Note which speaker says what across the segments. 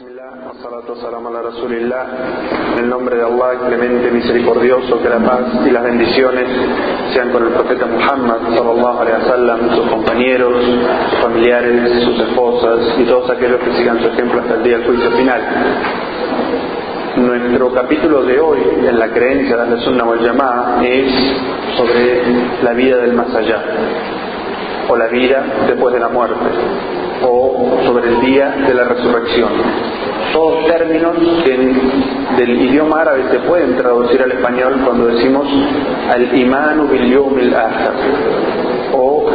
Speaker 1: En el nombre de Allah, clemente, misericordioso, que la paz y las bendiciones sean con el profeta Muhammad, sallallahu wasallam, sus compañeros, sus familiares, sus esposas y todos aquellos que sigan su ejemplo hasta el día del juicio final. Nuestro capítulo de hoy en la creencia de la Sunna wal Jamaa es sobre la vida del más allá o la vida después de la muerte o sobre el día de la resurrección. Todos términos que del idioma árabe se pueden traducir al español cuando decimos al imanu bil yawmil akhir o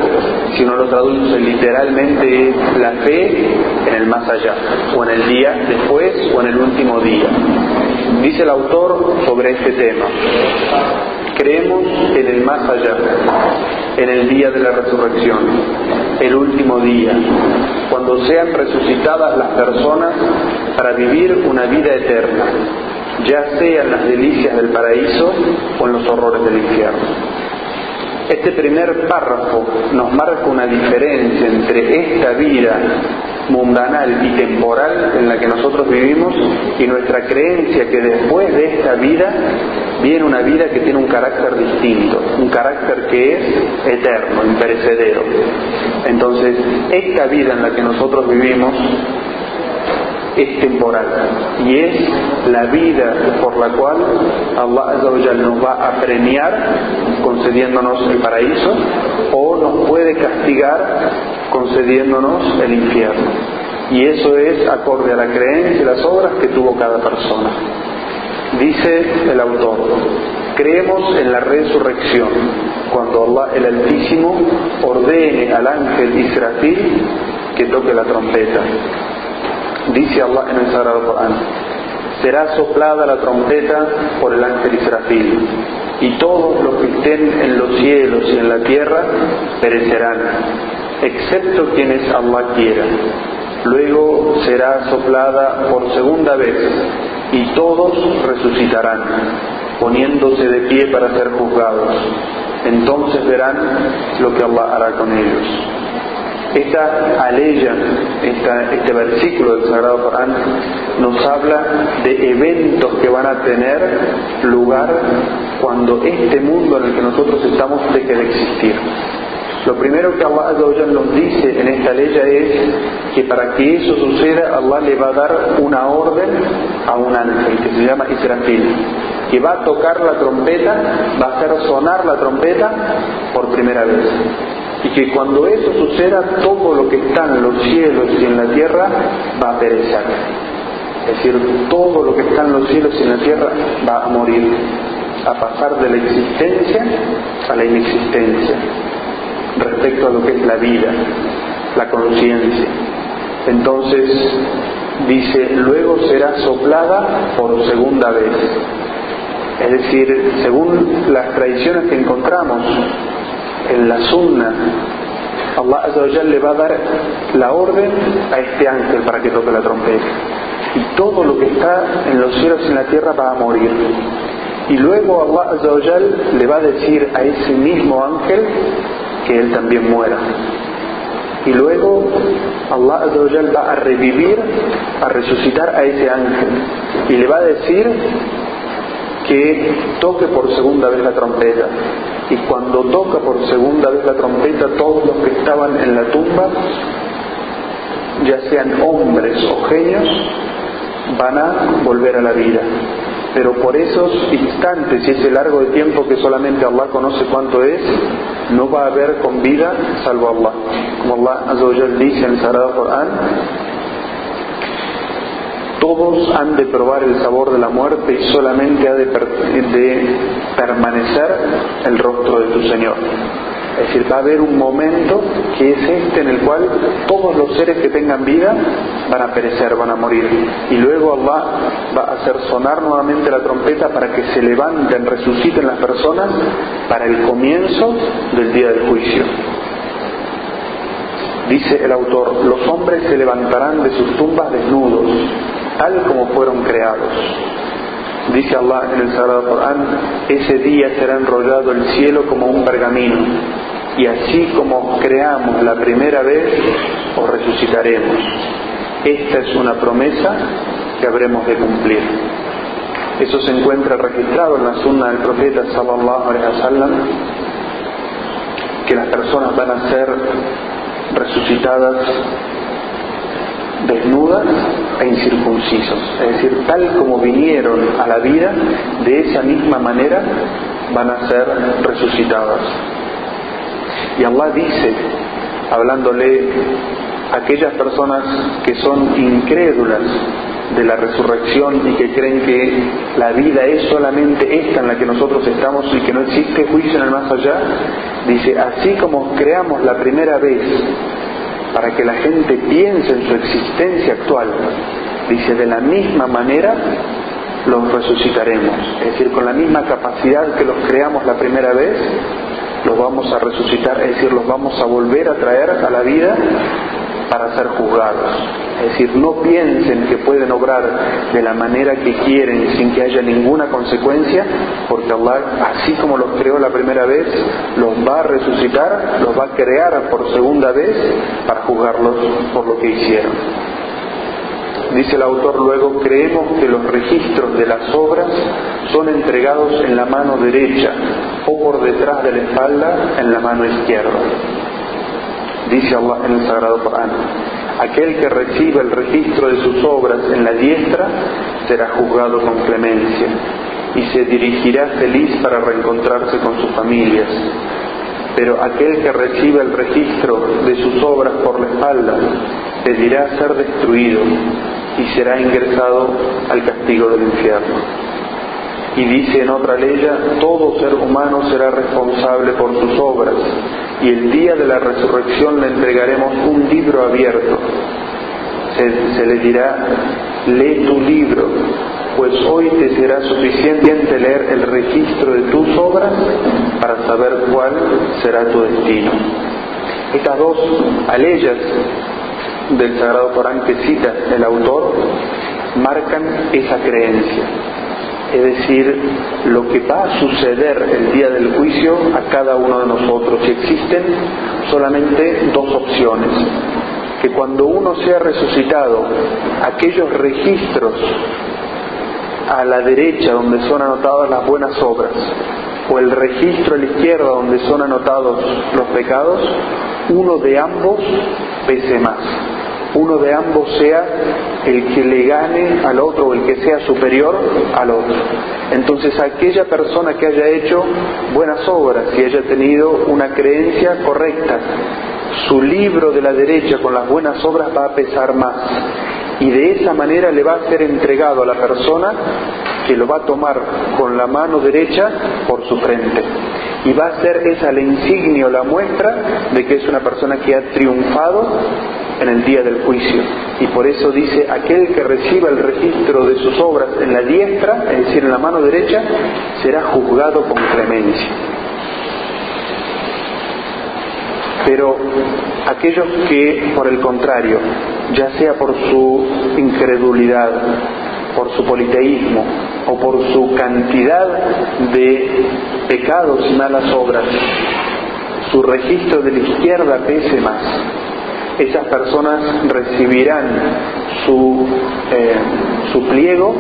Speaker 1: si uno lo traduce literalmente la fe en el más allá o en el día después o en el último día. Dice el autor sobre este tema. Creemos en el más allá, en el día de la resurrección, el último día, cuando sean resucitadas las personas para vivir una vida eterna, ya sea en las delicias del paraíso o en los horrores del infierno. Este primer párrafo nos marca una diferencia entre esta vida mundanal y temporal en la que nosotros vivimos y nuestra creencia que después de esta vida viene una vida que tiene un carácter distinto, un carácter que es eterno, imperecedero. Entonces, esta vida en la que nosotros vivimos es temporal y es la vida por la cual Allah nos va a premiar concediéndonos el paraíso o nos puede castigar concediéndonos el infierno. Y eso es acorde a la creencia y las obras que tuvo cada persona. Dice el autor, creemos en la resurrección cuando Allah el Altísimo ordene al ángel Israfil que toque la trompeta Dice Allah en el Sagrado Corán, será soplada la trompeta por el ángel Israfil, y todos los que estén en los cielos y en la tierra perecerán, excepto quienes Allah quiera. Luego será soplada por segunda vez, y todos resucitarán, poniéndose de pie para ser juzgados. Entonces verán lo que Allah hará con ellos. Esta aleya, este versículo del Sagrado Corán, nos habla de eventos que van a tener lugar cuando este mundo en el que nosotros estamos deje de existir. Lo primero que Allah nos dice en esta ley es que para que eso suceda, Allah le va a dar una orden a un ángel que se llama Israfil, que va a tocar la trompeta, va a hacer sonar la trompeta por primera vez y que cuando eso suceda todo lo que está en los cielos y en la tierra va a perecer. Es decir, todo lo que está en los cielos y en la tierra va a morir, a pasar de la existencia a la inexistencia, respecto a lo que es la vida, la conciencia. Entonces, dice, luego será soplada por segunda vez. Es decir, según las tradiciones que encontramos en la sunna, Allah le va a dar la orden a este ángel para que toque la trompeta. Y todo lo que está en los cielos y en la tierra va a morir. Y luego Allah le va a decir a ese mismo ángel que él también muera. Y luego Allah va a revivir, a resucitar a ese ángel. Y le va a decir que toque por segunda vez la trompeta. Y cuando toca por segunda vez la trompeta, todos los que estaban en la tumba, ya sean hombres o genios, van a volver a la vida. Pero por esos instantes y ese largo de tiempo que solamente Allah conoce cuánto es, no va a haber con vida salvo Allah. Como Allah dice en el Sagrado Corán, todos han de probar el sabor de la muerte y solamente ha de, permanecer el rostro de tu Señor. Es decir, va a haber un momento que es este en el cual todos los seres que tengan vida van a perecer, van a morir. Y luego Allah va a hacer sonar nuevamente la trompeta para que se levanten, resuciten las personas para el comienzo del día del juicio. Dice el autor, los hombres se levantarán de sus tumbas desnudos tal como fueron creados. Dice Allah en el Sagrado Corán, ese día será enrollado el cielo como un pergamino, y así como creamos la primera vez, os resucitaremos. esta es una promesa que habremos de cumplir. Eso se encuentra registrado en la sunna del profeta sallallahu alaihi wasallam que las personas van a ser resucitadas desnudas e incircuncisos, es decir, tal como vinieron a la vida, de esa misma manera van a ser resucitadas. Y Allah dice, hablándole a aquellas personas que son incrédulas de la resurrección y que creen que la vida es solamente esta en la que nosotros estamos y que no existe juicio en el más allá, dice, así como creamos la primera vez para que la gente piense en su existencia actual, dice, de la misma manera los resucitaremos, es decir, con la misma capacidad que los creamos la primera vez, los vamos a resucitar, es decir, los vamos a volver a traer a la vida para ser juzgados. Es decir, no piensen que pueden obrar de la manera que quieren sin que haya ninguna consecuencia, porque Allah, así como los creó la primera vez, los va a resucitar, los va a crear por segunda vez para juzgarlos por lo que hicieron. Dice el autor luego, creemos que los registros de las obras son entregados en la mano derecha o por detrás de la espalda en la mano izquierda. Dice Allah en el Sagrado Corán, aquel que reciba el registro de sus obras en la diestra será juzgado con clemencia y se dirigirá feliz para reencontrarse con sus familias. Pero aquel que reciba el registro de sus obras por la espalda pedirá ser destruido y será ingresado al castigo del infierno. Y dice en otra ley, todo ser humano será responsable por sus obras, y el día de la resurrección le entregaremos un libro abierto. Se, le dirá, lee tu libro, pues hoy te será suficiente leer el registro de tus obras para saber cuál será tu destino. Estas dos aleyas del Sagrado Corán que cita el autor marcan esa creencia es decir, lo que va a suceder el día del juicio a cada uno de nosotros. Y existen solamente dos opciones. Que cuando uno sea resucitado, aquellos registros a la derecha donde son anotadas las buenas obras, o el registro a la izquierda donde son anotados los pecados, uno de ambos pese más uno de ambos sea el que le gane al otro el que sea superior al otro. Entonces aquella persona que haya hecho buenas obras y haya tenido una creencia correcta, su libro de la derecha con las buenas obras va a pesar más. Y de esa manera le va a ser entregado a la persona que lo va a tomar con la mano derecha por su frente. Y va a ser esa la insignia o la muestra de que es una persona que ha triunfado en el día del juicio. Y por eso dice, aquel que reciba el registro de sus obras en la diestra, es decir, en la mano derecha, será juzgado con clemencia. Pero aquellos que, por el contrario, ya sea por su incredulidad, por su politeísmo o por su cantidad de pecados y malas obras, su registro de la izquierda pese más esas personas recibirán su, eh, su pliego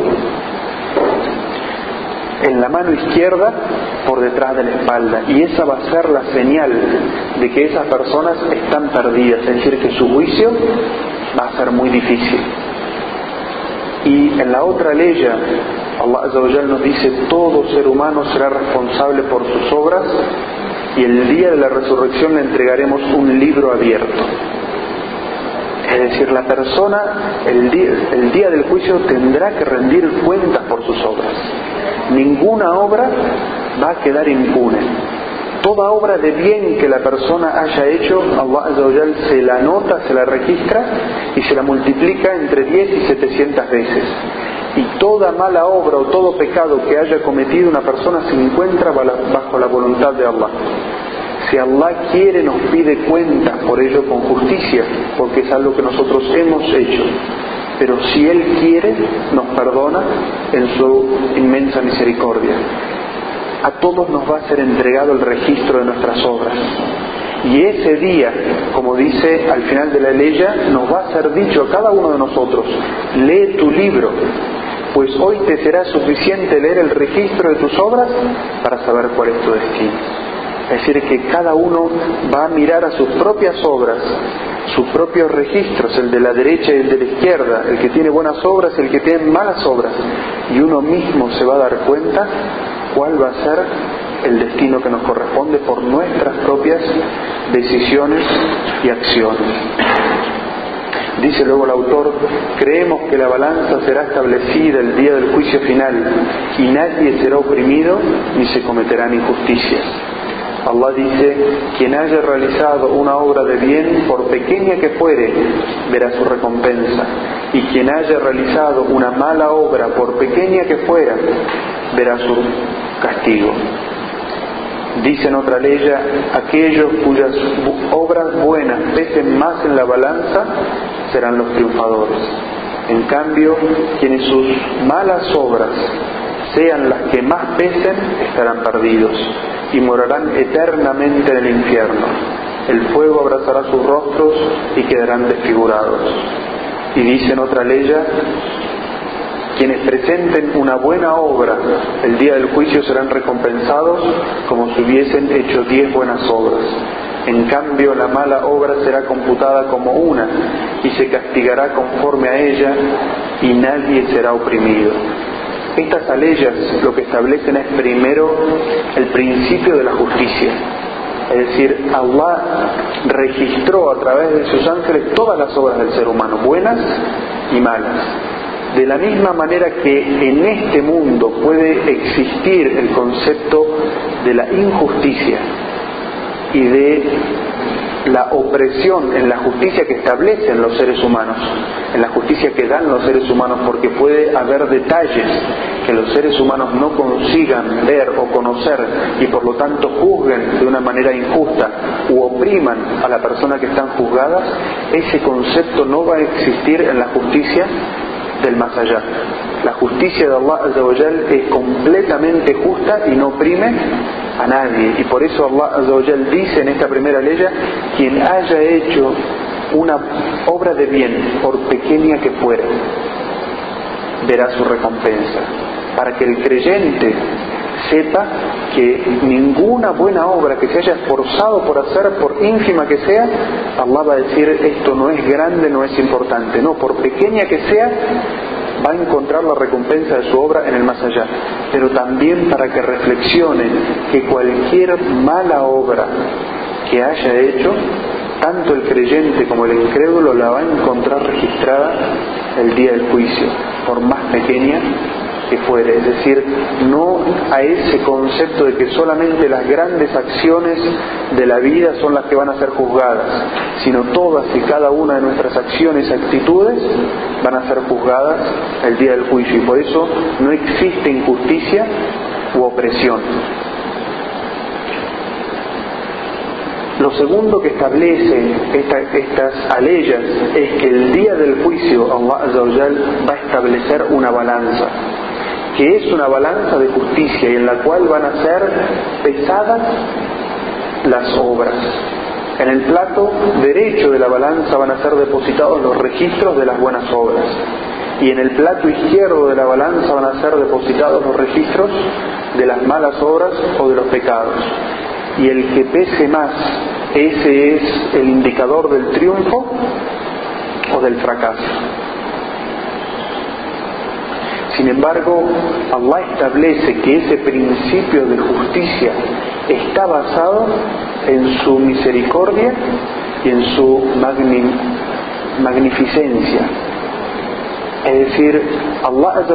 Speaker 1: en la mano izquierda por detrás de la espalda y esa va a ser la señal de que esas personas están perdidas, es decir, que su juicio va a ser muy difícil. Y en la otra ley, Allah nos dice, todo ser humano será responsable por sus obras y el día de la resurrección le entregaremos un libro abierto. Es decir, la persona el día, del juicio tendrá que rendir cuentas por sus obras. Ninguna obra va a quedar impune. Toda obra de bien que la persona haya hecho, Allah se la anota, se la registra y se la multiplica entre 10 y 700 veces. Y toda mala obra o todo pecado que haya cometido una persona se encuentra bajo la voluntad de Allah. Si Allah quiere nos pide cuentas por ello con justicia, porque es algo que nosotros hemos hecho. Pero si Él quiere, nos perdona en su inmensa misericordia. A todos nos va a ser entregado el registro de nuestras obras. Y ese día, como dice al final de la ley, nos va a ser dicho a cada uno de nosotros, lee tu libro, pues hoy te será suficiente leer el registro de tus obras para saber cuál es tu destino. Es decir, que cada uno va a mirar a sus propias obras, sus propios registros, el de la derecha y el de la izquierda, el que tiene buenas obras y el que tiene malas obras, y uno mismo se va a dar cuenta cuál va a ser el destino que nos corresponde por nuestras propias decisiones y acciones. Dice luego el autor, creemos que la balanza será establecida el día del juicio final y nadie será oprimido ni se cometerán injusticias. Allah dice, quien haya realizado una obra de bien, por pequeña que fuere, verá su recompensa. Y quien haya realizado una mala obra, por pequeña que fuera, verá su castigo. Dice en otra ley, aquellos cuyas obras buenas pesen más en la balanza serán los triunfadores. En cambio, quienes sus malas obras sean las que más pesen, estarán perdidos y morarán eternamente en el infierno. El fuego abrazará sus rostros y quedarán desfigurados. Y dice en otra ley, quienes presenten una buena obra el día del juicio serán recompensados como si hubiesen hecho diez buenas obras. En cambio, la mala obra será computada como una y se castigará conforme a ella y nadie será oprimido. Estas aleyas lo que establecen es primero el principio de la justicia. Es decir, Allah registró a través de sus ángeles todas las obras del ser humano, buenas y malas. De la misma manera que en este mundo puede existir el concepto de la injusticia y de la opresión en la justicia que establecen los seres humanos, en la justicia que dan los seres humanos, porque puede haber detalles que los seres humanos no consigan ver o conocer y por lo tanto juzguen de una manera injusta u opriman a la persona que están juzgadas, ese concepto no va a existir en la justicia del más allá. La justicia de Allah es completamente justa y no oprime a nadie. Y por eso Allah dice en esta primera ley, quien haya hecho una obra de bien, por pequeña que fuera, verá su recompensa. Para que el creyente sepa que ninguna buena obra que se haya esforzado por hacer, por ínfima que sea, Allah va a decir esto no es grande, no es importante. No, por pequeña que sea, va a encontrar la recompensa de su obra en el más allá. Pero también para que reflexione que cualquier mala obra que haya hecho, tanto el creyente como el incrédulo la va a encontrar registrada el día del juicio, por más pequeña que fuere, es decir, no a ese concepto de que solamente las grandes acciones de la vida son las que van a ser juzgadas, sino todas y cada una de nuestras acciones y actitudes van a ser juzgadas el día del juicio. Y por eso no existe injusticia u opresión. Lo segundo que establece estas aleyas es que el día del juicio Allah va a establecer una balanza que es una balanza de justicia y en la cual van a ser pesadas las obras. En el plato derecho de la balanza van a ser depositados los registros de las buenas obras y en el plato izquierdo de la balanza van a ser depositados los registros de las malas obras o de los pecados. Y el que pese más, ese es el indicador del triunfo o del fracaso. Sin embargo, Allah establece que ese principio de justicia está basado en su misericordia y en su magnificencia. Es decir, Allah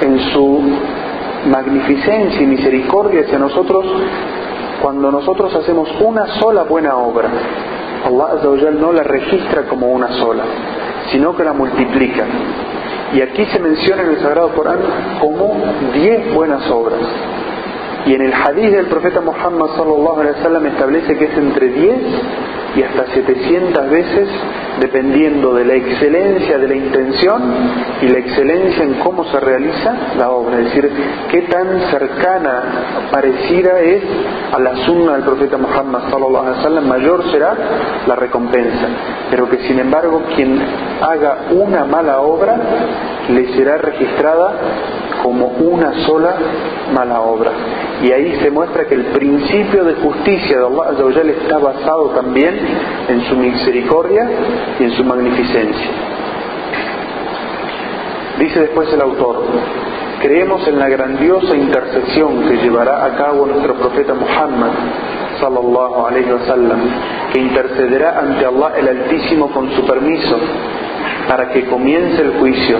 Speaker 1: en su magnificencia y misericordia hacia nosotros, cuando nosotros hacemos una sola buena obra, Allah no la registra como una sola, sino que la multiplica. Y aquí se menciona en el Sagrado Corán como diez buenas obras. Y en el hadith del profeta Muhammad sallallahu alaihi wasallam establece que es entre 10 y hasta 700 veces dependiendo de la excelencia de la intención y la excelencia en cómo se realiza la obra, es decir, qué tan cercana, parecida es a la sunna del profeta Muhammad sallallahu alaihi wasallam, mayor será la recompensa, pero que sin embargo quien haga una mala obra le será registrada como una sola mala obra. Y ahí se muestra que el principio de justicia de Allah está basado también en su misericordia y en su magnificencia. Dice después el autor, creemos en la grandiosa intercesión que llevará a cabo nuestro profeta Muhammad sallallahu alayhi wasallam, que intercederá ante Allah el Altísimo con su permiso para que comience el juicio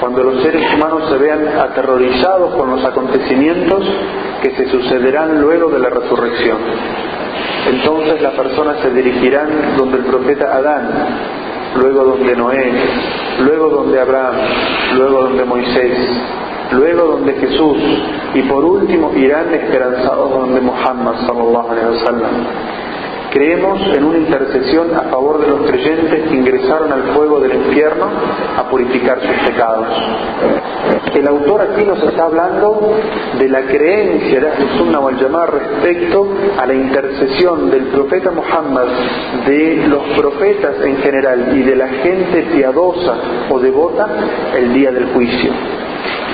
Speaker 1: cuando los seres humanos se vean aterrorizados con los acontecimientos que se sucederán luego de la resurrección. Entonces las personas se dirigirán donde el profeta Adán, luego donde Noé, luego donde Abraham, luego donde Moisés, luego donde Jesús y por último irán esperanzados donde Muhammad sallallahu alaihi wasallam Creemos en una intercesión a favor de los creyentes que ingresaron al fuego del infierno a purificar sus pecados. El autor aquí nos está hablando de la creencia de Sunnah wal llamar respecto a la intercesión del profeta Muhammad, de los profetas en general y de la gente piadosa o devota el día del juicio.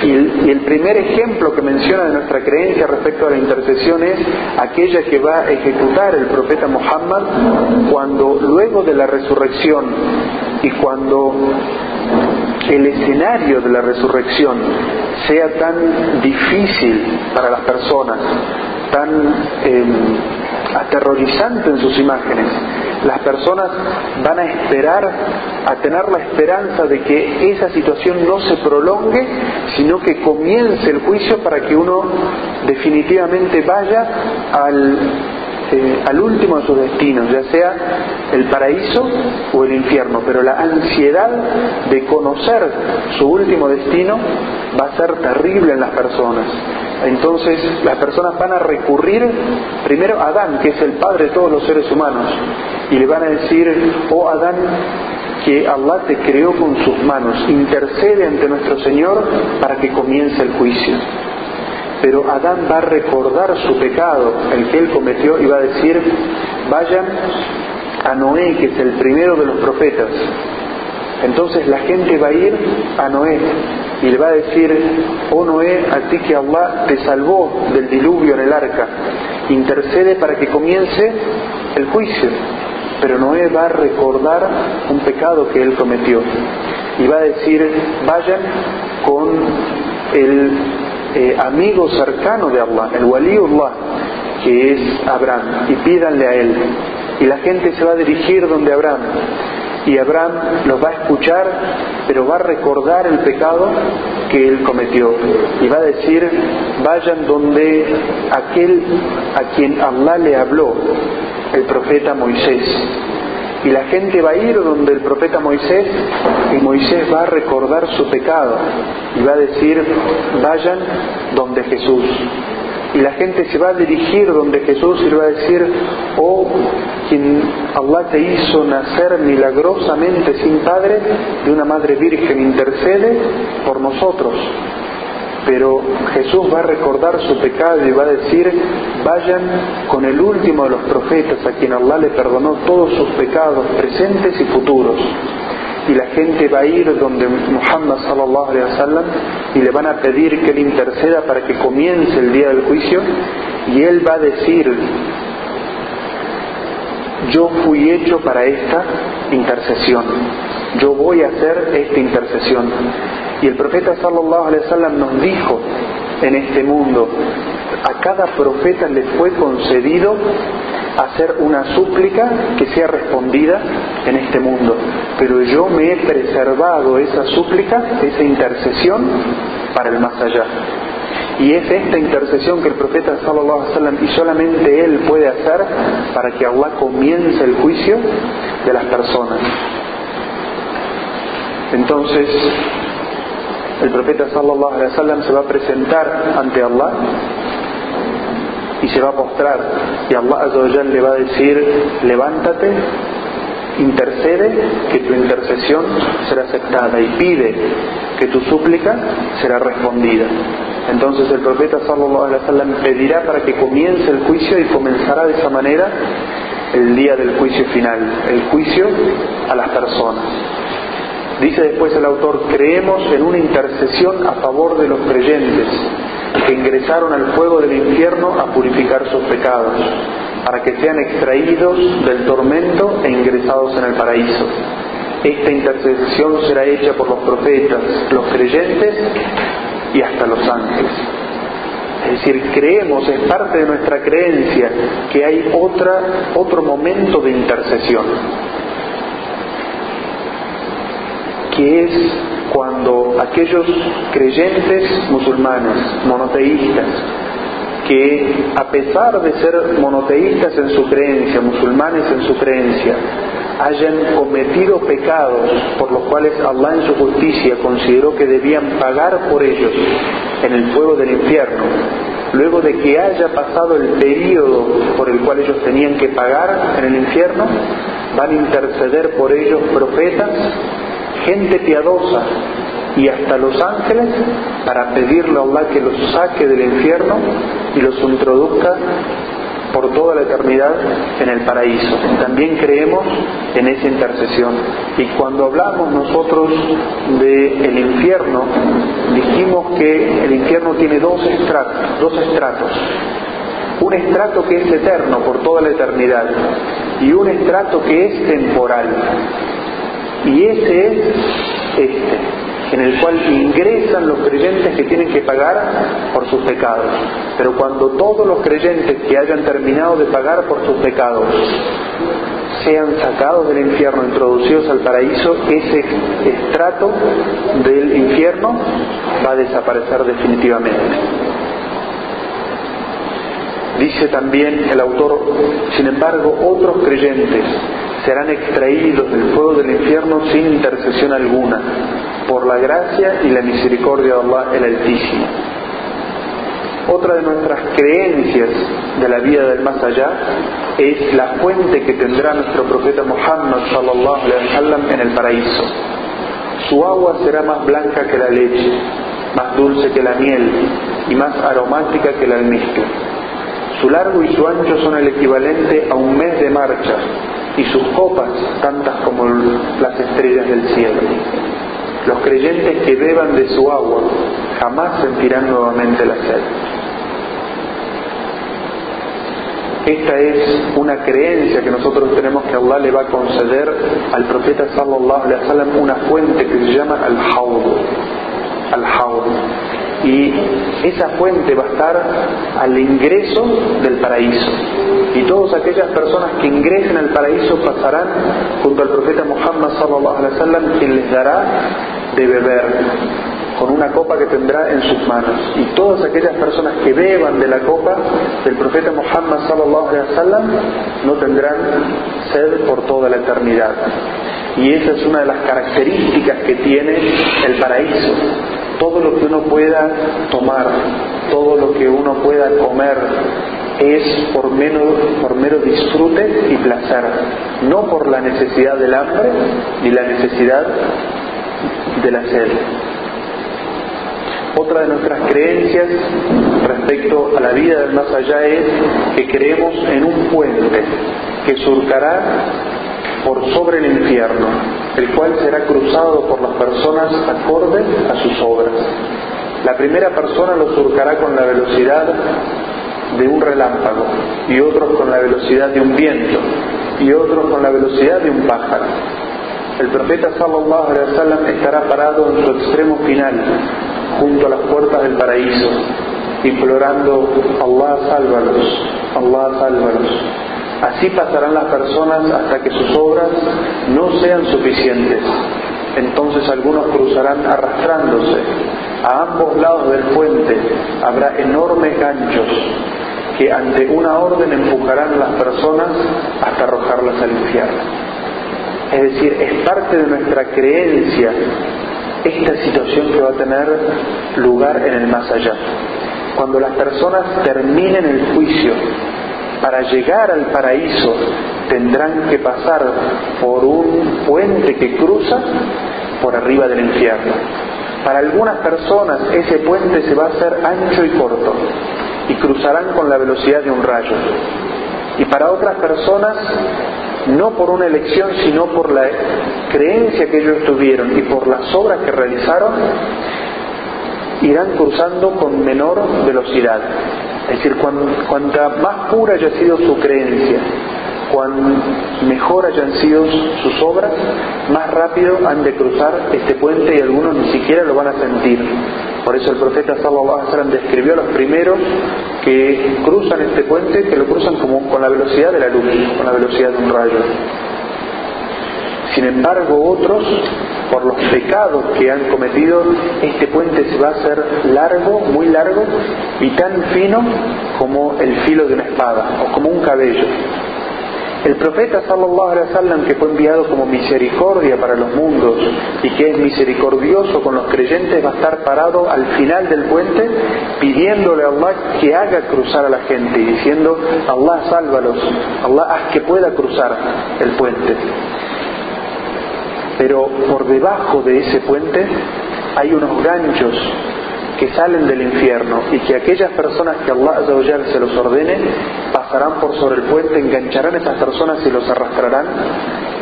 Speaker 1: Y el, primer ejemplo que menciona de nuestra creencia respecto a la intercesión es aquella que va a ejecutar el profeta Muhammad cuando luego de la resurrección y cuando el escenario de la resurrección sea tan difícil para las personas, tan em, aterrorizante en sus imágenes, las personas van a esperar, a tener la esperanza de que esa situación no se prolongue, sino que comience el juicio para que uno definitivamente vaya al, eh, al último de sus destinos, ya sea el paraíso o el infierno. Pero la ansiedad de conocer su último destino va a ser terrible en las personas. Entonces las personas van a recurrir primero a Adán, que es el padre de todos los seres humanos, y le van a decir, oh Adán, que Allah te creó con sus manos, intercede ante nuestro Señor para que comience el juicio. Pero Adán va a recordar su pecado, el que él cometió, y va a decir, vayan a Noé, que es el primero de los profetas. Entonces la gente va a ir a Noé y le va a decir, oh Noé, a ti que Allah te salvó del diluvio en el arca, intercede para que comience el juicio. Pero Noé va a recordar un pecado que él cometió y va a decir, vayan con el eh, amigo cercano de Allah, el waliullah, que es Abraham, y pídanle a él. Y la gente se va a dirigir donde Abraham y Abraham los va a escuchar, pero va a recordar el pecado que él cometió y va a decir, vayan donde aquel a quien Allah le habló, el profeta Moisés. Y la gente va a ir donde el profeta Moisés y Moisés va a recordar su pecado y va a decir, vayan donde Jesús y la gente se va a dirigir donde Jesús y le va a decir, oh, quien Allah te hizo nacer milagrosamente sin padre, de una madre virgen, intercede por nosotros. Pero Jesús va a recordar su pecado y va a decir, vayan con el último de los profetas a quien Allah le perdonó todos sus pecados presentes y futuros y la gente va a ir donde Muhammad sallallahu alaihi wasallam y le van a pedir que él interceda para que comience el día del juicio y él va a decir yo fui hecho para esta intercesión. Yo voy a hacer esta intercesión y el profeta sallallahu alaihi wasallam nos dijo en este mundo a cada profeta le fue concedido hacer una súplica que sea respondida en este mundo. Pero yo me he preservado esa súplica, esa intercesión para el más allá. Y es esta intercesión que el profeta sallallahu alaihi wasallam y solamente él puede hacer para que Allah comience el juicio de las personas. Entonces, el profeta sallallahu alaihi wasallam se va a presentar ante Allah se va a postrar y Allah le va a decir, levántate, intercede que tu intercesión será aceptada y pide que tu súplica será respondida. Entonces el profeta sallallahu alaihi wasallam pedirá para que comience el juicio y comenzará de esa manera el día del juicio final, el juicio a las personas. Dice después el autor, creemos en una intercesión a favor de los creyentes que ingresaron al fuego del infierno a purificar sus pecados, para que sean extraídos del tormento e ingresados en el paraíso. Esta intercesión será hecha por los profetas, los creyentes y hasta los ángeles. Es decir, creemos, es parte de nuestra creencia que hay otra, otro momento de intercesión, que es cuando aquellos creyentes musulmanes, monoteístas, que a pesar de ser monoteístas en su creencia, musulmanes en su creencia, hayan cometido pecados por los cuales Allah en su justicia consideró que debían pagar por ellos en el fuego del infierno, luego de que haya pasado el periodo por el cual ellos tenían que pagar en el infierno, van a interceder por ellos profetas, gente piadosa y hasta los ángeles para pedirle a Allah que los saque del infierno y los introduzca por toda la eternidad en el paraíso. También creemos en esa intercesión. Y cuando hablamos nosotros del infierno, dijimos que el infierno tiene dos estratos, dos estratos. Un estrato que es eterno por toda la eternidad y un estrato que es temporal. Y ese es este en el cual ingresan los creyentes que tienen que pagar por sus pecados. Pero cuando todos los creyentes que hayan terminado de pagar por sus pecados sean sacados del infierno, introducidos al paraíso, ese estrato del infierno va a desaparecer definitivamente. Dice también el autor, sin embargo, otros creyentes serán extraídos del fuego del infierno sin intercesión alguna, por la gracia y la misericordia de Allah el Altísimo. Otra de nuestras creencias de la vida del más allá es la fuente que tendrá nuestro profeta Muhammad sallallahu alaihi en el paraíso. Su agua será más blanca que la leche, más dulce que la miel y más aromática que la almizcla. Su largo y su ancho son el equivalente a un mes de marcha y sus copas tantas como las estrellas del cielo. Los creyentes que beban de su agua jamás sentirán nuevamente la sed. Esta es una creencia que nosotros tenemos que Allah le va a conceder al profeta sallallahu alaihi wasallam una fuente que se llama al-Hawd. Al-Hawd. Y esa fuente va a estar al ingreso del paraíso. Y todas aquellas personas que ingresen al paraíso pasarán junto al profeta Muhammad sallallahu alaihi wasallam quien les dará de beber con una copa que tendrá en sus manos. Y todas aquellas personas que beban de la copa del profeta Muhammad sallallahu alaihi wasallam no tendrán sed por toda la eternidad. Y esa es una de las características que tiene el paraíso. Todo lo que uno pueda tomar, todo lo que uno pueda comer, es por, por mero disfrute y placer, no por la necesidad del hambre ni la necesidad de la sed. Otra de nuestras creencias respecto a la vida del más allá es que creemos en un puente que surcará por sobre el infierno, el cual será cruzado por las personas acorde a sus obras. La primera persona lo surcará con la velocidad de un relámpago y otros con la velocidad de un viento y otros con la velocidad de un pájaro el profeta sallallahu alaihi wasallam estará parado en su extremo final, junto a las puertas del paraíso, implorando, Allah sálvalos, Allah sálvalos. Así pasarán las personas hasta que sus obras no sean suficientes. Entonces algunos cruzarán arrastrándose. A ambos lados del puente habrá enormes ganchos que ante una orden empujarán las personas hasta arrojarlas al infierno. Es decir, es parte de nuestra creencia esta situación que va a tener lugar en el más allá. cuando las personas terminen el juicio, para llegar al paraíso tendrán que pasar por un puente que cruza por arriba del infierno. Para algunas personas ese puente se va a hacer ancho y corto y cruzarán con la velocidad de un rayo. Y para otras personas, no por una elección, sino por la creencia que ellos tuvieron y por las obras que realizaron, irán cruzando con menor velocidad. Es decir, cuanta más pura haya sido su creencia, cuán mejor hayan sido sus obras, más rápido han de cruzar este puente y algunos ni siquiera lo van a sentir. Por eso el profeta sallallahu alaihi wasallam describió a los primeros que cruzan este puente, que lo cruzan como con la velocidad de la luz, con la velocidad de un rayo. Sin embargo, otros, por los pecados que han cometido, este puente se va a hacer largo, muy largo y tan fino como el filo de una espada o como un cabello. El profeta sallallahu alaihi wasallam que fue enviado como misericordia para los mundos y que es misericordioso con los creyentes va a estar parado al final del puente pidiéndole a Allah que haga cruzar a la gente y diciendo Allah sálvalos, Allah haz que pueda cruzar el puente. Pero por debajo de ese puente hay unos ganchos que salen del infierno y que aquellas personas que Allah se los ordene pasarán por sobre el puente, engancharán a esas personas y los arrastrarán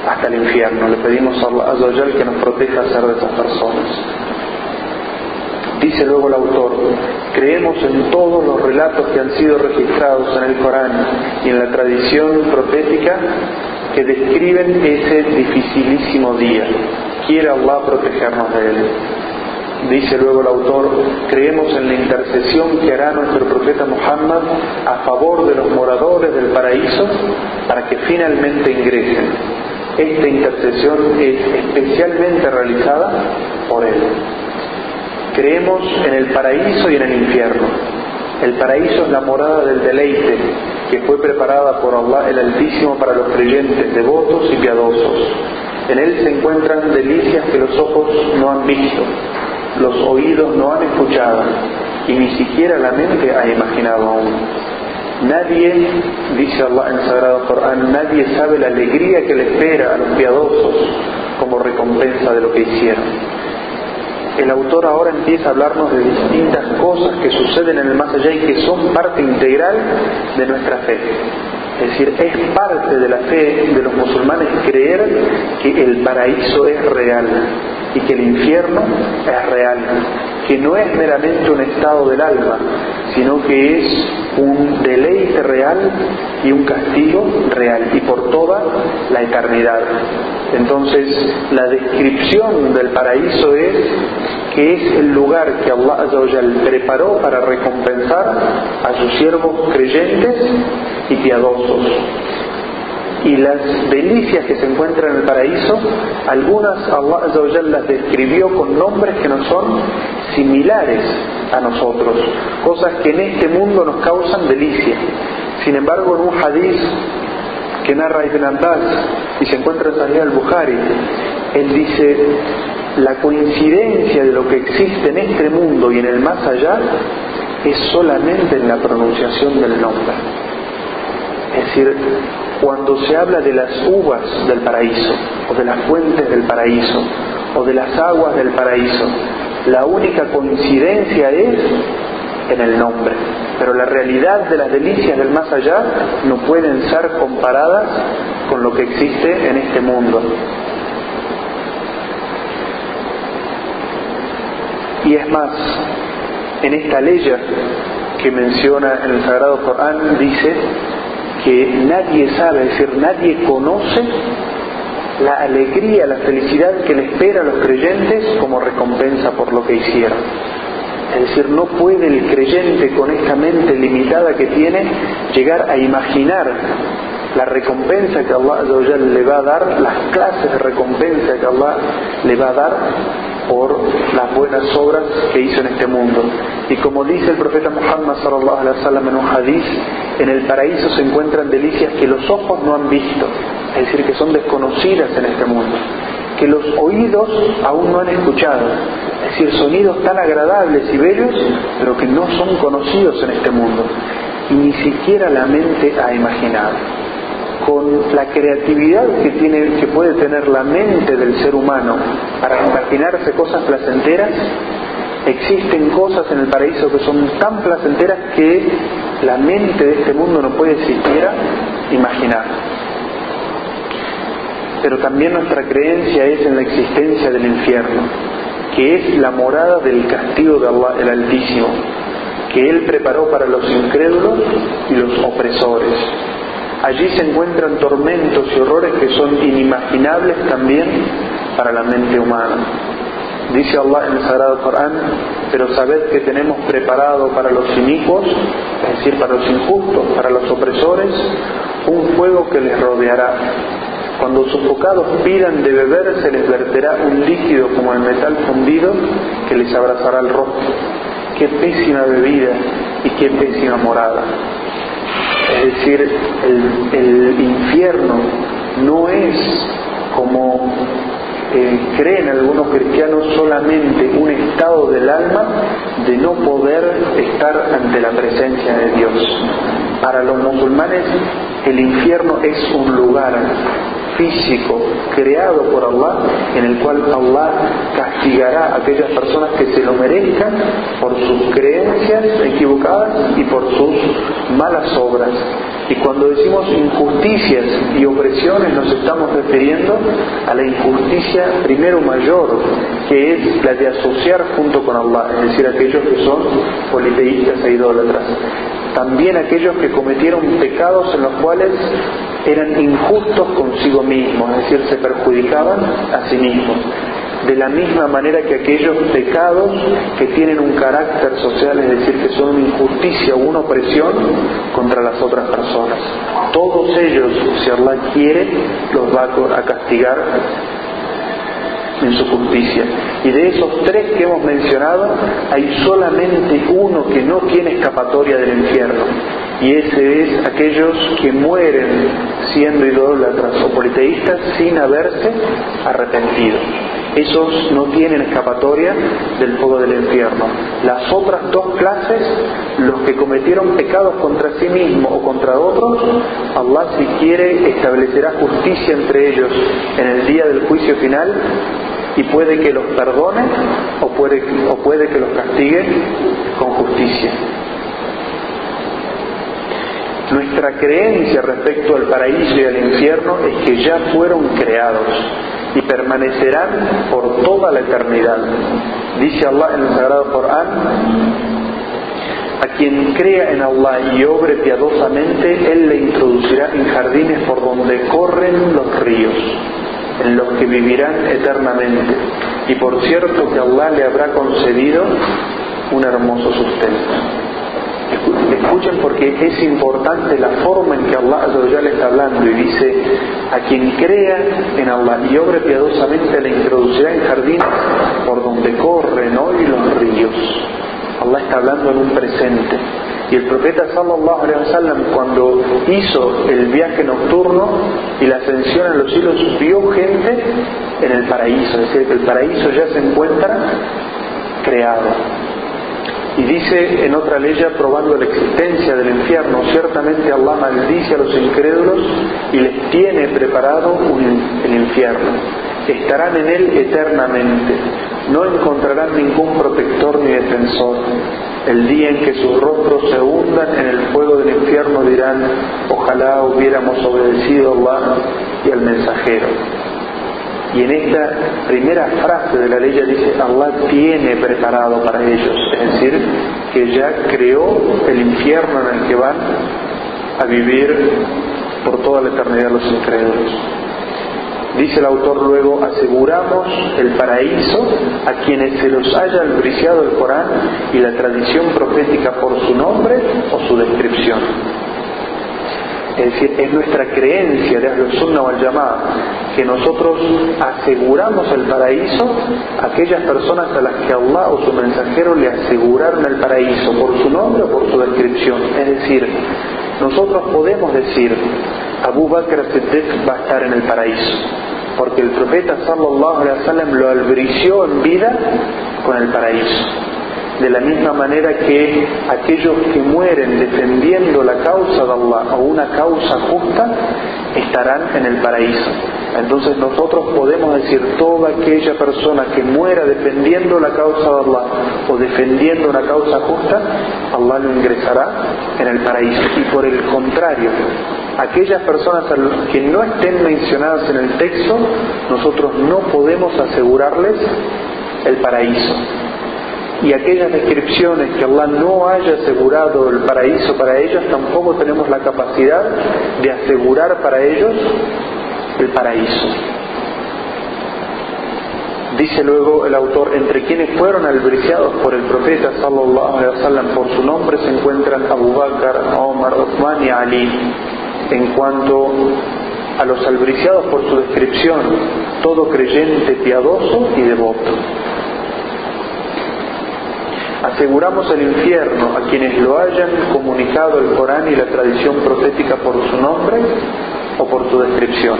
Speaker 1: hasta el infierno. Le pedimos a Allah que nos proteja ser de esas personas. Dice luego el autor, creemos en todos los relatos que han sido registrados en el Corán y en la tradición profética que describen ese dificilísimo día. Quiere Allah protegernos de él. Dice luego el autor, creemos en la intercesión que hará nuestro profeta Muhammad a favor de los moradores del paraíso para que finalmente ingresen. Esta intercesión es especialmente realizada por él. Creemos en el paraíso y en el infierno. El paraíso es la morada del deleite que fue preparada por Allah el Altísimo para los creyentes, devotos y piadosos. En él se encuentran delicias que los ojos no han visto, los oídos no han escuchado y ni siquiera la mente ha imaginado aún. Nadie, dice Allah en el Sagrado Corán, nadie sabe la alegría que le espera a los piadosos como recompensa de lo que hicieron. El autor ahora empieza a hablarnos de distintas cosas que suceden en el más allá y que son parte integral de nuestra fe. Es decir, es parte de la fe de los musulmanes creer que el paraíso es real y que el infierno es real, que no es meramente un estado del alma, sino que es un deleite real y un castigo real y por toda la eternidad. Entonces, la descripción del paraíso es que es el lugar que Allah preparó para recompensar a sus siervos creyentes y piadosos. Y las delicias que se encuentran en el paraíso, algunas Allah las describió con nombres que no son similares a nosotros, cosas que en este mundo nos causan delicia. Sin embargo, en un hadiz que narra Ibn Abbas y se encuentra en Sahih al-Bukhari, él dice, la coincidencia de lo que existe en este mundo y en el más allá es solamente en la pronunciación del nombre. Es decir, cuando se habla de las uvas del paraíso, o de las fuentes del paraíso, o de las aguas del paraíso, la única coincidencia es en el nombre. Pero la realidad de las delicias del más allá no pueden ser comparadas con lo que existe en este mundo. Y es más, en esta ley que menciona en el Sagrado Corán dice que nadie sabe, es decir, nadie conoce la alegría, la felicidad que le espera a los creyentes como recompensa por lo que hicieron. Es decir, no puede el creyente con esta mente limitada que tiene llegar a imaginar la recompensa que Allah le va a dar, las clases de recompensa que Allah le va a dar por las buenas obras que hizo en este mundo. Y como dice el profeta Muhammad sallallahu alaihi wasallam en un hadith, en el paraíso se encuentran delicias que los ojos no han visto, es decir, que son desconocidas en este mundo que los oídos aún no han escuchado. Es decir, sonidos tan agradables y bellos, pero que no son conocidos en este mundo. Y ni siquiera la mente ha imaginado. Con la creatividad que, tiene, que puede tener la mente del ser humano para imaginarse cosas placenteras, existen cosas en el paraíso que son tan placenteras que la mente de este mundo no puede siquiera imaginar. Pero también nuestra creencia es en la existencia del infierno, que es la morada del castigo de Allah el Altísimo, que Él preparó para los incrédulos y los opresores. Allí se encuentran tormentos y horrores que son inimaginables también para la mente humana. Dice Allah en el Sagrado Corán, pero sabed que tenemos preparado para los inicuos, es decir, para los injustos, para los opresores, un fuego que les rodeará. Cuando sus bocados pidan de beber, se les verterá un líquido como el metal fundido que les abrazará el rostro. Qué pésima bebida y qué pésima morada. Es decir, el, infierno no es como creen algunos cristianos solamente un estado del alma de no poder estar ante la presencia de Dios. Para los musulmanes el infierno es un lugar físico creado por Allah en el cual Allah castigará a aquellas personas que se lo merezcan por sus creencias equivocadas y por sus malas obras. Y cuando decimos injusticias y opresiones nos estamos refiriendo a la injusticia primero mayor, que es la de asociar junto con Allah, es decir, aquellos que son politeístas e idólatras. También aquellos que cometieron pecados en los cuales eran injustos consigo mismos, es decir, se perjudicaban a sí mismos. De la misma manera que aquellos pecados que tienen un carácter social, es decir, que son una injusticia o una opresión contra las otras personas. Todos ellos, si Allah quiere, los va a castigar en su justicia. Y de esos tres que hemos mencionado, hay solamente uno que no tiene escapatoria del infierno. Y ese es aquellos que mueren siendo idólatras o politeístas sin haberse arrepentido. Esos no tienen escapatoria del fuego del infierno. Las otras dos clases, los que cometieron pecados contra sí mismos o contra otros, Allah si quiere establecerá justicia entre ellos en el día del juicio final y puede que los perdone o puede, que los castigue con justicia. Nuestra creencia respecto al paraíso y al infierno es que ya fueron creados y permanecerán por toda la eternidad. Dice Allah en el Sagrado Corán, a quien crea en Allah y obre piadosamente, Él le introducirá en jardines por donde corren los ríos en los que vivirán eternamente. Y por cierto que Allah le habrá concedido un hermoso sustento. Escuchen porque es importante la forma en que Allah le está hablando y dice, a quien crea en Allah y obre piadosamente le introducirá en jardines por donde corren hoy los ríos. Allah está hablando en un presente. Y el profeta sallallahu alaihi wasallam cuando hizo el viaje nocturno y la ascensión a los cielos vio gente en el paraíso, es decir, que el paraíso ya se encuentra creado. Y dice en otra ley probando la existencia del infierno, ciertamente Allah maldice a los incrédulos y les tiene preparado el infierno. Estarán en él eternamente, no encontrarán ningún protector ni defensor el día en que sus rostros se hundan en el fuego del infierno dirán, ojalá hubiéramos obedecido a Allah y al mensajero. Y en esta primera frase de la ley dice, Allah tiene preparado para ellos, es decir, que ya creó el infierno en el que van a vivir por toda la eternidad los incrédulos. Dice el autor luego, aseguramos el paraíso a quienes se los haya albriciado el Corán y la tradición profética por su nombre o su descripción. Es decir, es nuestra creencia de al Sunnah wal que nosotros aseguramos el paraíso a aquellas personas a las que Allah o su mensajero le aseguraron el paraíso por su nombre o por su descripción. Es decir, nosotros podemos decir, Abu Bakr Siddiq va a estar en el paraíso. porque el profeta sallallahu alaihi wasallam lo albrició en vida con el paraíso. De la misma manera que aquellos que mueren defendiendo la causa de Allah o una causa justa estarán en el paraíso. Entonces nosotros podemos decir toda aquella persona que muera defendiendo la causa de Allah o defendiendo una causa justa, Allah lo ingresará en el paraíso. Y por el contrario, aquellas personas que no estén mencionadas en el texto, nosotros no podemos asegurarles el paraíso. Y aquellas descripciones que Allah no haya asegurado el paraíso para ellos, tampoco tenemos la capacidad de asegurar para ellos el paraíso. Dice luego el autor, entre quienes fueron albriciados por el profeta sallallahu alaihi wasallam por su nombre se encuentran Abu Bakr, Omar, Uthman y Ali. En cuanto a los albriciados por su descripción, todo creyente piadoso y devoto. Aseguramos el infierno a quienes lo hayan comunicado el Corán y la tradición profética por su nombre o por su descripción.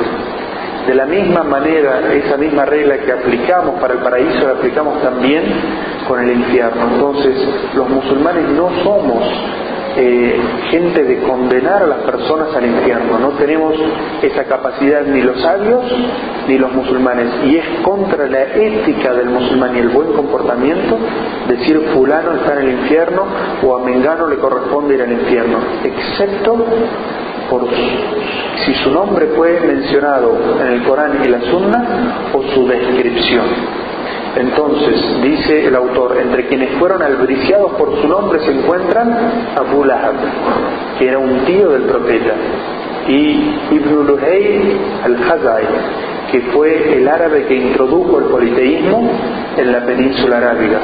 Speaker 1: De la misma manera, esa misma regla que aplicamos para el paraíso la aplicamos también con el infierno. Entonces, los musulmanes no somos eh, gente de condenar a las personas al infierno. No tenemos esa capacidad ni los sabios ni los musulmanes. Y es contra la ética del musulmán y el buen comportamiento decir fulano está en el infierno o a Mengano le corresponde ir al infierno, excepto por si su nombre fue mencionado en el Corán y la Sunna o su descripción. Entonces, dice el autor, entre quienes fueron albriciados por su nombre se encuentran Abu Lahab, que era un tío del profeta, y Ibn Luhay al-Hazai, que fue el árabe que introdujo el politeísmo en la península arábiga.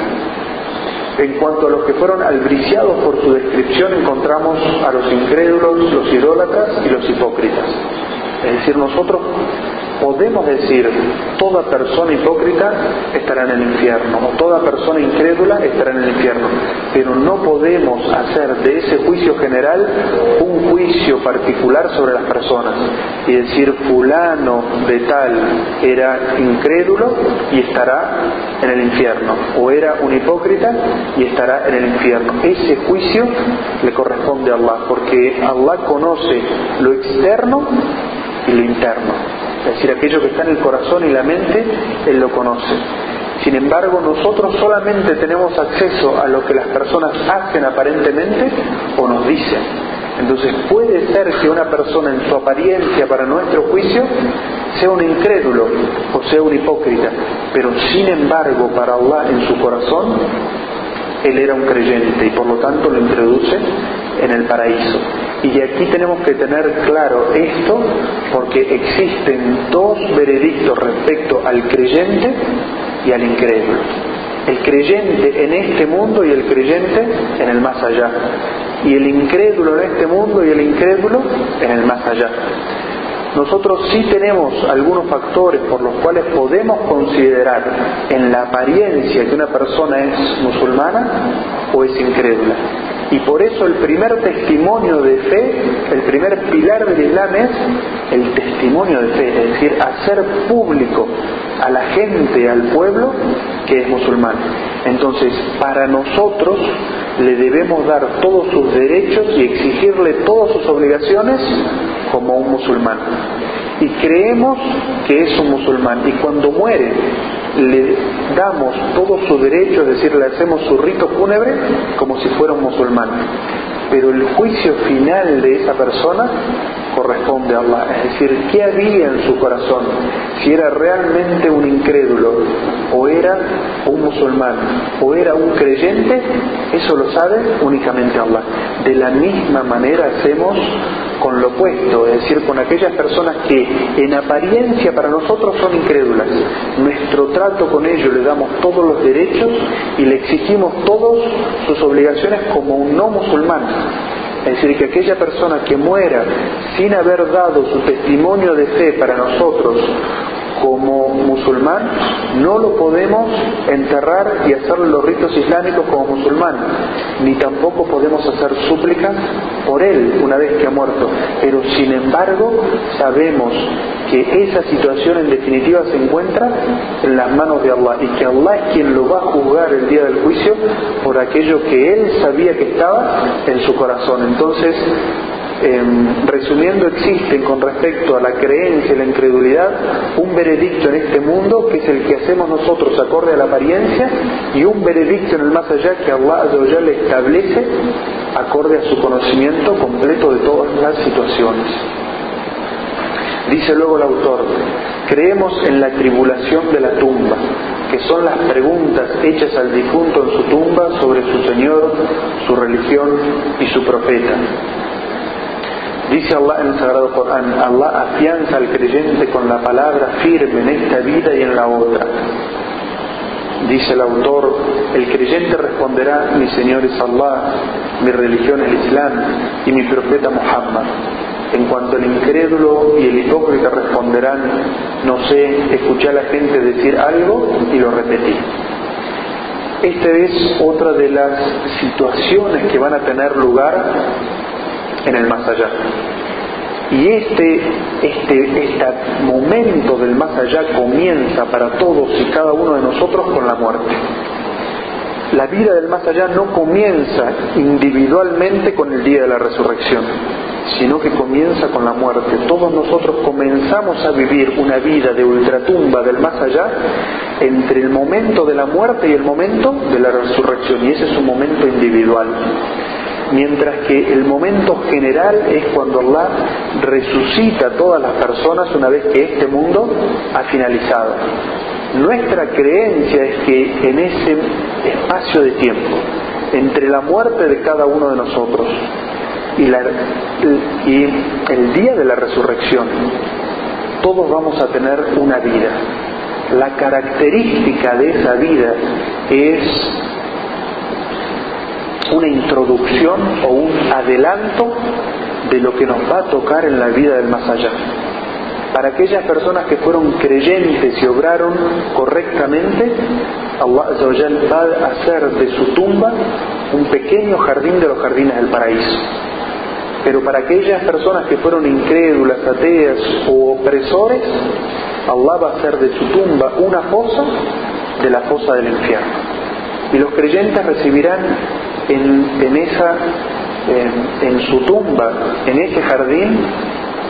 Speaker 1: En cuanto a los que fueron albriciados por su descripción, encontramos a los incrédulos, los idólatras y los hipócritas. Es decir, nosotros podemos decir toda persona hipócrita estará en el infierno o toda persona incrédula estará en el infierno, pero no podemos hacer de ese juicio general un juicio particular sobre las personas y decir fulano de tal era incrédulo y estará en el infierno o era un hipócrita y estará en el infierno. Ese juicio le corresponde a Allah porque Allah conoce lo externo y lo interno. Es decir, aquello que está en el corazón y la mente, Él lo conoce. Sin embargo, nosotros solamente tenemos acceso a lo que las personas hacen aparentemente o nos dicen. Entonces puede ser que una persona en su apariencia para nuestro juicio sea un incrédulo o sea un hipócrita, pero sin embargo para Allah en su corazón él era un creyente y por lo tanto lo introduce en el paraíso. Y aquí tenemos que tener claro esto porque existen dos veredictos respecto al creyente y al incrédulo. El creyente en este mundo y el creyente en el más allá. Y el incrédulo en este mundo y el incrédulo en el más allá. Nosotros sí tenemos algunos factores por los cuales podemos considerar en la apariencia que una persona es musulmana o es incrédula. Y por eso el primer testimonio de fe, el primer pilar del Islam es el testimonio de fe, es decir, hacer público a la gente, al pueblo, que es musulmán. Entonces, para nosotros le debemos dar todos sus derechos y exigirle todas sus obligaciones como un musulmán. Y creemos que es un musulmán. Y cuando muere, le damos todos sus derechos, es decir, le hacemos su rito fúnebre como si fuera un musulmán. Pero el juicio final de esa persona corresponde a Allah. Es decir, ¿qué había en su corazón? Si era realmente un incrédulo, o era un musulmán, o era un creyente, eso lo sabe únicamente Allah. De la misma manera hacemos con lo opuesto, es decir, con aquellas personas que en apariencia para nosotros son incrédulas. Nuestro trato con ellos le damos todos los derechos y le exigimos todas sus obligaciones como un no musulmán. Es decir, que aquella persona que muera sin haber dado su testimonio de fe para nosotros como musulmán, no lo podemos enterrar y hacer los ritos islámicos como musulmán, ni tampoco podemos hacer súplicas por él una vez que ha muerto. Pero sin embargo, sabemos que esa situación en definitiva se encuentra en las manos de Allah y que Allah es quien lo va a juzgar el día del juicio por aquello que él sabía que estaba en su corazón. Entonces, Em, resumiendo, existen con respecto a la creencia y la incredulidad un veredicto en este mundo que es el que hacemos nosotros acorde a la apariencia y un veredicto en el más allá que Allah le establece acorde a su conocimiento completo de todas las situaciones. Dice luego el autor, creemos en la tribulación de la tumba, que son las preguntas hechas al difunto en su tumba sobre su Señor, su religión y su profeta. Dice Allah en el Sagrado Corán, Allah afianza al creyente con la palabra firme en esta vida y en la otra. Dice el autor, el creyente responderá, mi Señor es Allah, mi religión es el Islam y mi profeta Muhammad. En cuanto al incrédulo y el hipócrita responderán, no sé, escuché a la gente decir algo y lo repetí. Esta es otra de las situaciones que van a tener lugar en el más allá. Y este, este, este momento del más allá comienza para todos y cada uno de nosotros con la muerte. La vida del más allá no comienza individualmente con el día de la resurrección, sino que comienza con la muerte. Todos nosotros comenzamos a vivir una vida de ultratumba del más allá entre el momento de la muerte y el momento de la resurrección, y ese es un momento individual mientras que el momento general es cuando Allah resucita a todas las personas una vez que este mundo ha finalizado. Nuestra creencia es que en ese espacio de tiempo, entre la muerte de cada uno de nosotros y, y el día de la resurrección, todos vamos a tener una vida. La característica de esa vida es una introducción o un adelanto de lo que nos va a tocar en la vida del más allá. Para aquellas personas que fueron creyentes y obraron correctamente, Allah va a hacer de su tumba un pequeño jardín de los jardines del paraíso. Pero para aquellas personas que fueron incrédulas, ateas o opresores, Allah va a hacer de su tumba una fosa de la fosa del infierno. Y los creyentes recibirán en, en, su tumba, en ese jardín,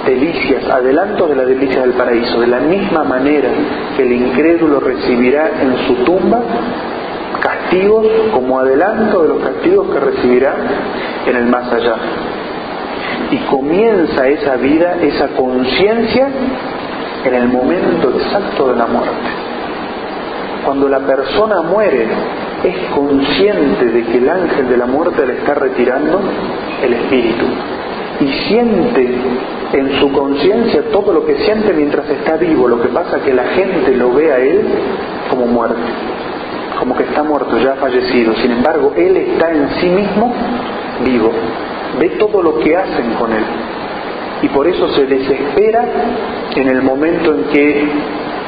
Speaker 1: delicias, adelantos de la delicia del paraíso, de la misma manera que el incrédulo recibirá en su tumba castigos como adelanto de los castigos que recibirá en el más allá. Y comienza esa vida, esa conciencia en el momento exacto de la muerte. Cuando la persona muere, es consciente de que el ángel de la muerte le está retirando el espíritu y siente en su conciencia todo lo que siente mientras está vivo. Lo que pasa es que la gente lo ve a él como muerto, como que está muerto, ya fallecido. Sin embargo, él está en sí mismo vivo, ve todo lo que hacen con él. Y por eso se desespera en el momento en que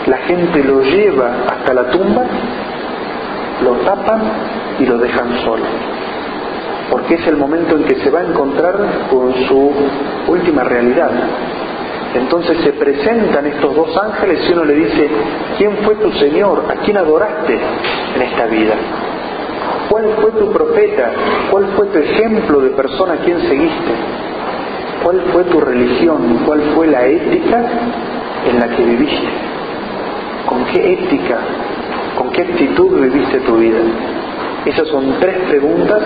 Speaker 1: la gente lo lleva hasta la tumba lo tapan y lo dejan solo. Porque es el momento en que se va a encontrar con su última realidad. Entonces se presentan estos dos ángeles y uno le dice, ¿quién fue tu Señor? ¿A quién adoraste en esta vida? ¿Cuál fue tu profeta? ¿Cuál fue tu ejemplo de persona a quien seguiste? ¿Cuál fue tu religión? ¿Cuál fue la ética en la que viviste? ¿Con qué ética ¿Con qué actitud viviste tu vida? Esas son tres preguntas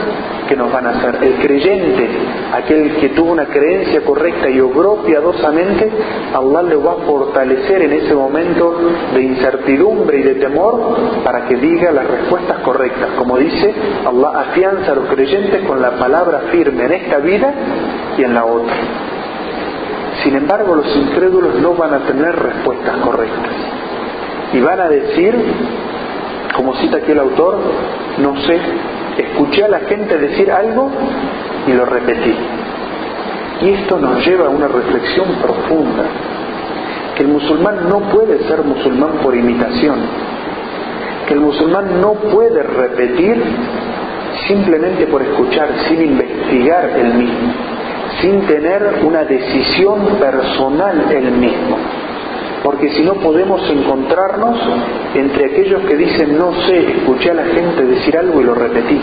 Speaker 1: que nos van a hacer. El creyente, aquel que tuvo una creencia correcta y obró piadosamente, Allah le va a fortalecer en ese momento de incertidumbre y de temor para que diga las respuestas correctas. Como dice, Allah afianza a los creyentes con la palabra firme en esta vida y en la otra. Sin embargo, los incrédulos no van a tener respuestas correctas. Y van a decir, como cita aquí el autor, no sé, escuché a la gente decir algo y lo repetí. Y esto nos lleva a una reflexión profunda. que el musulmán no puede ser musulmán por imitación, que el musulmán no puede repetir simplemente por escuchar, sin investigar el mismo, sin tener una decisión personal el mismo. Porque si no podemos encontrarnos entre aquellos que dicen no sé, escuché a la gente decir algo y lo repetí.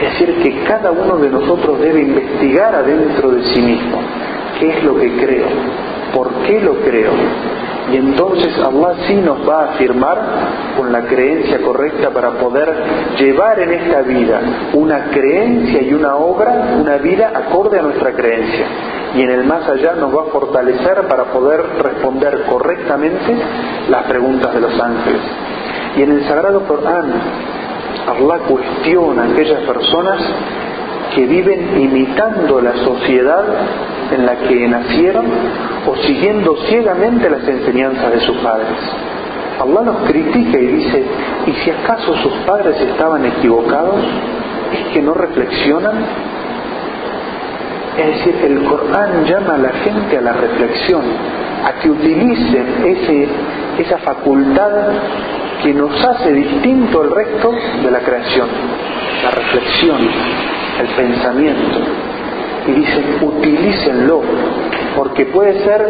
Speaker 1: Es decir, que cada uno de nosotros debe investigar adentro de sí mismo qué es lo que creo, por qué lo creo, y entonces Allah sí nos va a afirmar con la creencia correcta para poder llevar en esta vida una creencia y una obra, una vida acorde a nuestra creencia. Y en el más allá nos va a fortalecer para poder responder correctamente las preguntas de los ángeles. Y en el Sagrado Corán, Allah cuestiona a aquellas personas que viven imitando la sociedad en la que nacieron o siguiendo ciegamente las enseñanzas de sus padres. Allah los critica y dice, ¿y si acaso sus padres estaban equivocados? ¿Es que no reflexionan? Es decir, el Corán llama a la gente a la reflexión, a que utilicen ese, esa facultad que nos hace distinto al resto de la creación, la reflexión, el pensamiento. Y dicen, utilícenlo, porque puede ser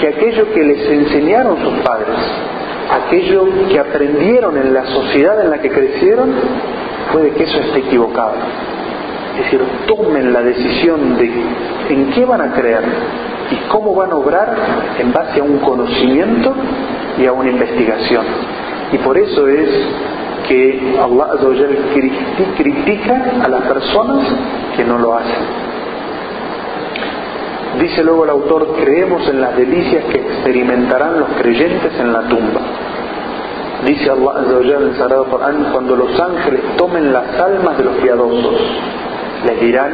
Speaker 1: que aquello que les enseñaron sus padres, aquello que aprendieron en la sociedad en la que crecieron, puede que eso esté equivocado. Es decir, tomen la decisión de en qué van a creer y cómo van a obrar en base a un conocimiento y a una investigación. Y por eso es que Allah critica a las personas que no lo hacen. Dice luego el autor, creemos en las delicias que experimentarán los creyentes en la tumba. Dice Allah en el Sagrado Corán, cuando los ángeles tomen las almas de los piadosos, les dirán,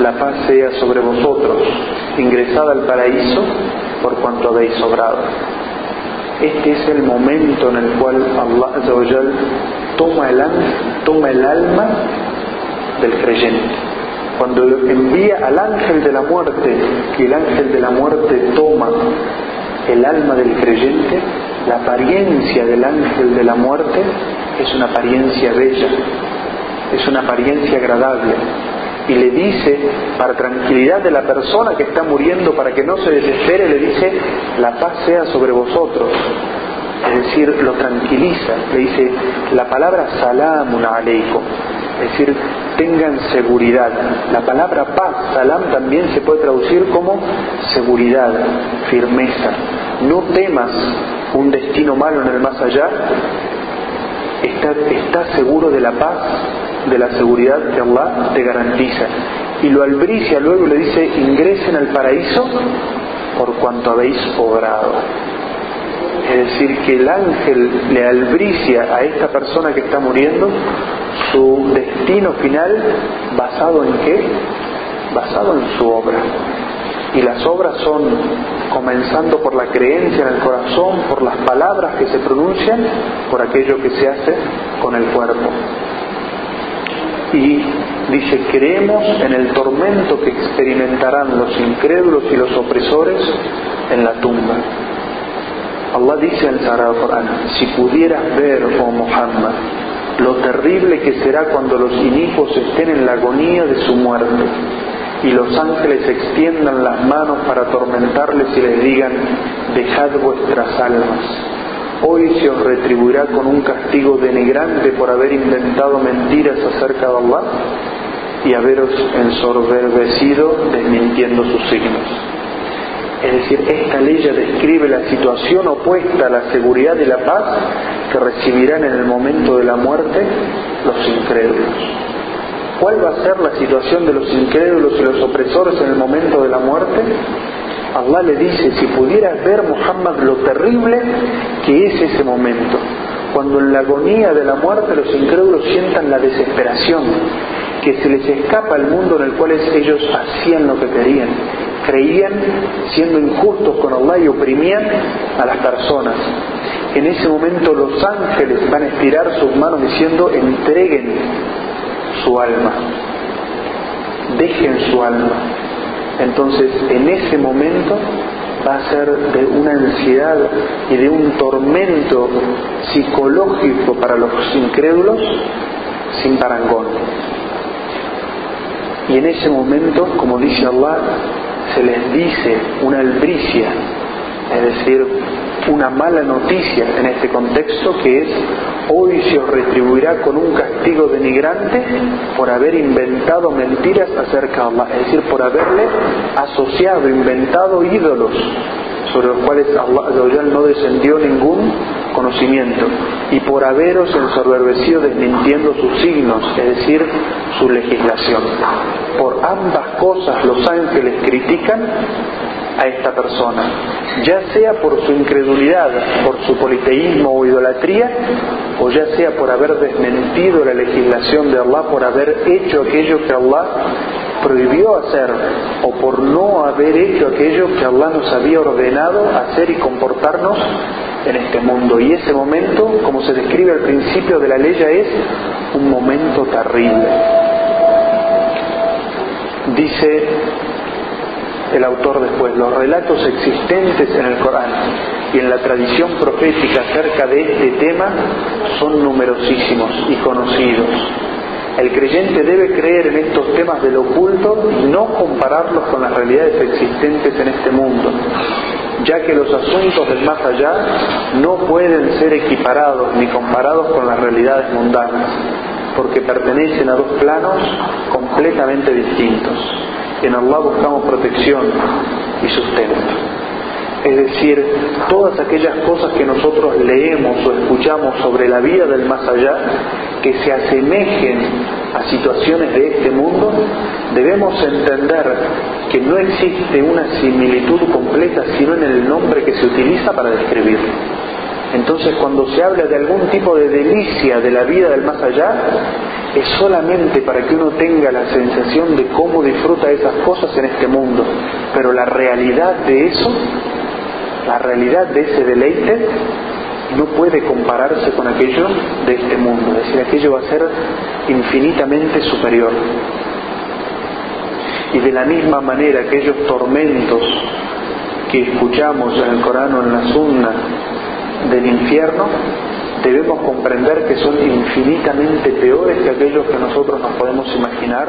Speaker 1: la paz sea sobre vosotros, ingresad al paraíso por cuanto habéis sobrado. Este es el momento en el cual Allah toma el, toma el alma del creyente. Cuando envía al ángel de la muerte y el ángel de la muerte toma el alma del creyente, la apariencia del ángel de la muerte es una apariencia bella, es una apariencia agradable, y le dice, para tranquilidad de la persona que está muriendo, para que no se desespere, le dice, la paz sea sobre vosotros. Es decir, lo tranquiliza, le dice la palabra salamun aleikum, es decir, tengan seguridad. La palabra paz, salam, también se puede traducir como seguridad, firmeza. No temas un destino malo en el más allá, estás está seguro de la paz de la seguridad que Allah te garantiza. Y lo albricia luego le dice, ingresen al paraíso por cuanto habéis obrado. Es decir, que el ángel le albricia a esta persona que está muriendo su destino final basado en qué? Basado en su obra. Y las obras son comenzando por la creencia en el corazón, por las palabras que se pronuncian, por aquello que se hace con el cuerpo y dice, creemos en el tormento que experimentarán los incrédulos y los opresores en la tumba. Allah dice en el Sagrado si pudieras ver, oh Muhammad, lo terrible que será cuando los inicuos estén en la agonía de su muerte y los ángeles extiendan las manos para atormentarles y les digan, dejad vuestras almas hoy se os retribuirá con un castigo denigrante por haber inventado mentiras acerca de Allah y haberos ensorbecido desmintiendo sus signos. Es decir, esta ley ya describe la situación opuesta a la seguridad y la paz que recibirán en el momento de la muerte los incrédulos. ¿Cuál va a ser la situación de los incrédulos y los opresores en el momento de la muerte? Allah le dice, si pudieras ver, Muhammad, lo terrible que es ese momento, cuando en la agonía de la muerte los incrédulos sientan la desesperación, que se les escapa el mundo en el cual ellos hacían lo que querían, creían siendo injustos con Allah y oprimían a las personas. En ese momento los ángeles van a estirar sus manos diciendo, entreguen su alma, dejen su alma entonces, en ese momento, va a ser de una ansiedad y de un tormento psicológico para los incrédulos sin parangón. Y en ese momento, como dice Allah, se les dice una albricia, es decir, una mala noticia en este contexto que es hoy se os retribuirá con un castigo denigrante por haber inventado mentiras acerca de Allah, es decir, por haberle asociado, inventado ídolos sobre los cuales Allah no descendió ningún conocimiento y por haberos ensoberbecido desmintiendo sus signos, es decir, su legislación. Por ambas cosas los ángeles critican a esta persona, ya sea por su incredulidad, por su politeísmo o idolatría, o ya sea por haber desmentido la legislación de Allah, por haber hecho aquello que Allah prohibió hacer, o por no haber hecho aquello que Allah nos había ordenado hacer y comportarnos en este mundo. Y ese momento, como se describe al principio de la ley, es un momento terrible. Dice el autor después, los relatos existentes en el Corán y en la tradición profética acerca de este tema son numerosísimos y conocidos. El creyente debe creer en estos temas del oculto y no compararlos con las realidades existentes en este mundo, ya que los asuntos del más allá no pueden ser equiparados ni comparados con las realidades mundanas, porque pertenecen a dos planos completamente distintos. En Allah buscamos protección y sustento. Es decir, todas aquellas cosas que nosotros leemos o escuchamos sobre la vida del más allá, que se asemejen a situaciones de este mundo, debemos entender que no existe una similitud completa sino en el nombre que se utiliza para describirlo. Entonces cuando se habla de algún tipo de delicia de la vida del más allá, es solamente para que uno tenga la sensación de cómo disfruta esas cosas en este mundo. Pero la realidad de eso, la realidad de ese deleite, no puede compararse con aquello de este mundo. Es decir, aquello va a ser infinitamente superior. Y de la misma manera aquellos tormentos que escuchamos en el Corán o en la Sunna del infierno, debemos comprender que son infinitamente peores que aquellos que nosotros nos podemos imaginar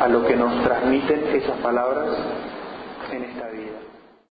Speaker 1: a lo que nos transmiten esas palabras.